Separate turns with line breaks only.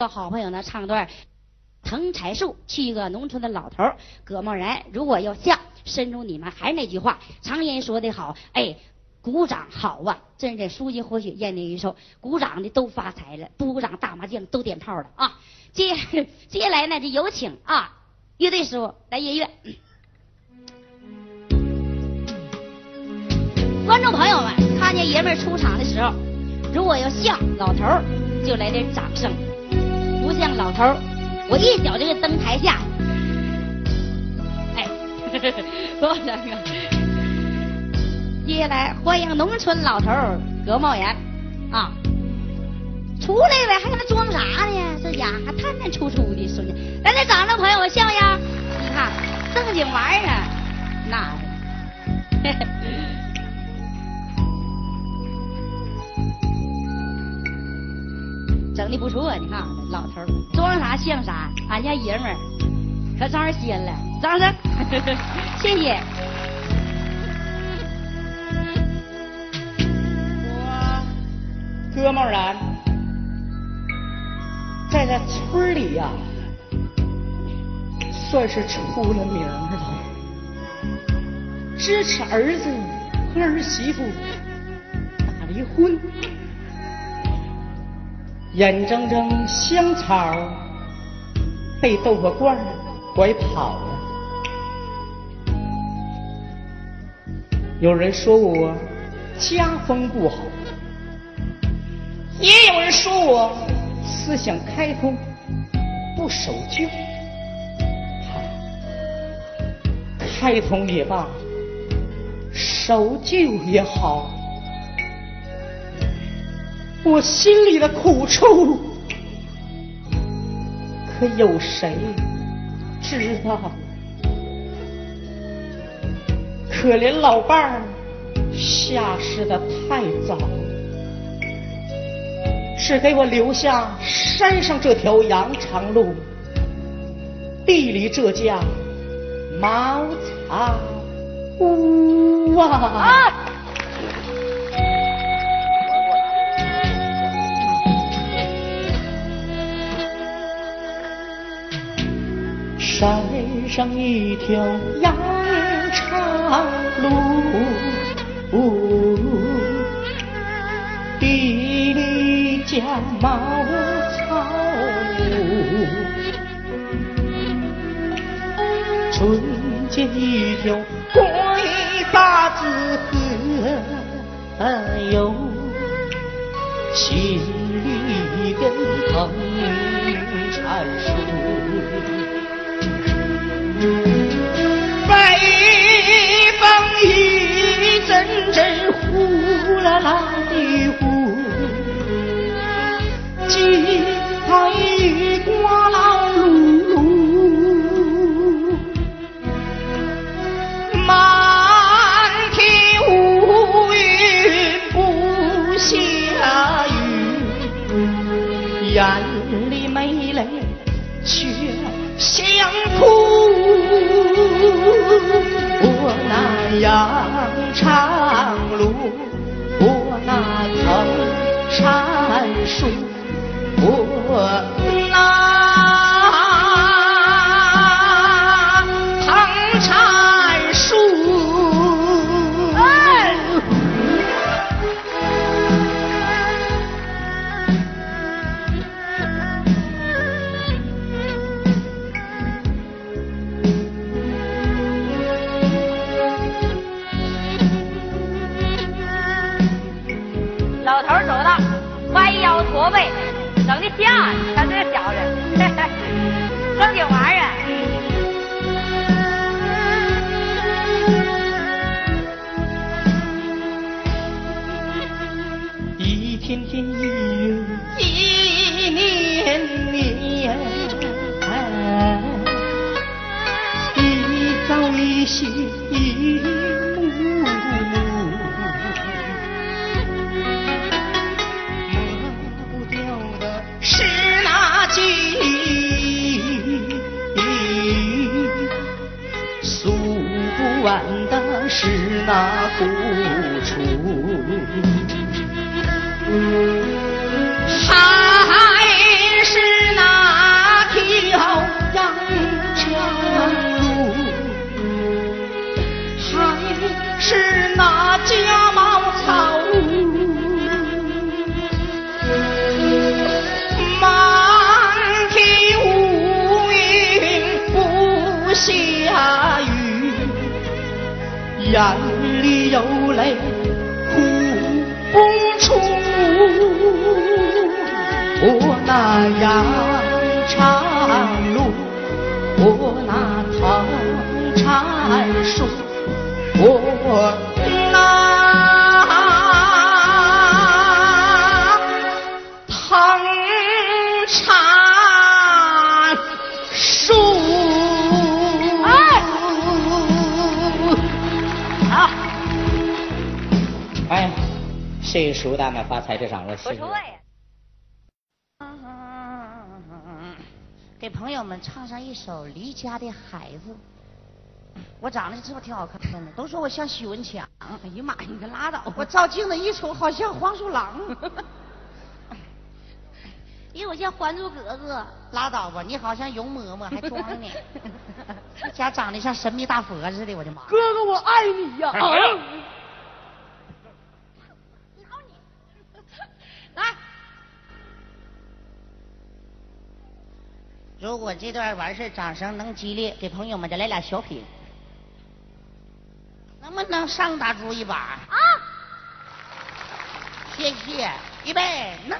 个好朋友呢，唱段藤柴树，去一个农村的老头葛茂然。如果要像，深入你们还是那句话，常言说的好，哎，鼓掌好啊！真是书记或许念那一首，鼓掌的都发财了，不鼓掌打麻将都点炮了啊！接 接下来呢，就有请啊，乐队师傅来音乐。观众朋友们，看见爷们儿出场的时候，如果要像老头儿，就来点掌声。不像老头，我一脚就给蹬台下。哎，多少个？接下来欢迎农村老头儿葛茂言啊，出来呗，还搁那装啥呢？这家伙还探探出出的，说的。来来，掌声，朋友们像不像？你看正经玩意儿，那。整的不错，你看老头装啥像啥，俺家爷们儿可招人仙了，掌声，谢谢。
我哥们然在这村里呀，算是出了名了，支持儿子和儿媳妇打离婚。眼睁睁香草被豆腐罐拐跑了，有人说我家风不好，也有人说我思想开通不守旧。开通也罢，守旧也好。我心里的苦处，可有谁知道？可怜老伴儿下世的太早，只给我留下山上这条羊肠路，地里这家茅草屋啊！上一条羊肠路，地里家茅草屋，春见一条鬼把子河哟，心里一根藤缠树。阵阵呼啦啦的呼，急怕雨刮了路，满天乌云不下雨，眼里没泪却想哭。我那羊肠路，过那藤缠树，我
驼背，整的像，咱这小子，正经玩意儿。
一天天，一月，一年年，一朝一夕，是那苦楚，眼里有泪哭不出，我那羊肠谁输咱们发财这场我
不错呀。
给朋友们唱上一首《离家的孩子》。我长得是不是挺好看的？都说我像许文强。
哎呀妈呀，你可拉倒吧！
我照镜子一瞅，好像黄鼠狼。
因为我像《还珠格格》。
拉倒吧，你好像容嬷嬷，还装呢。这 家长得像神秘大佛似的，我的妈！
哥哥，我爱你呀！啊！
如果这段完事儿掌声能激烈，给朋友们再来俩小品。能不能上打猪一把？
啊！
谢谢，预备，那。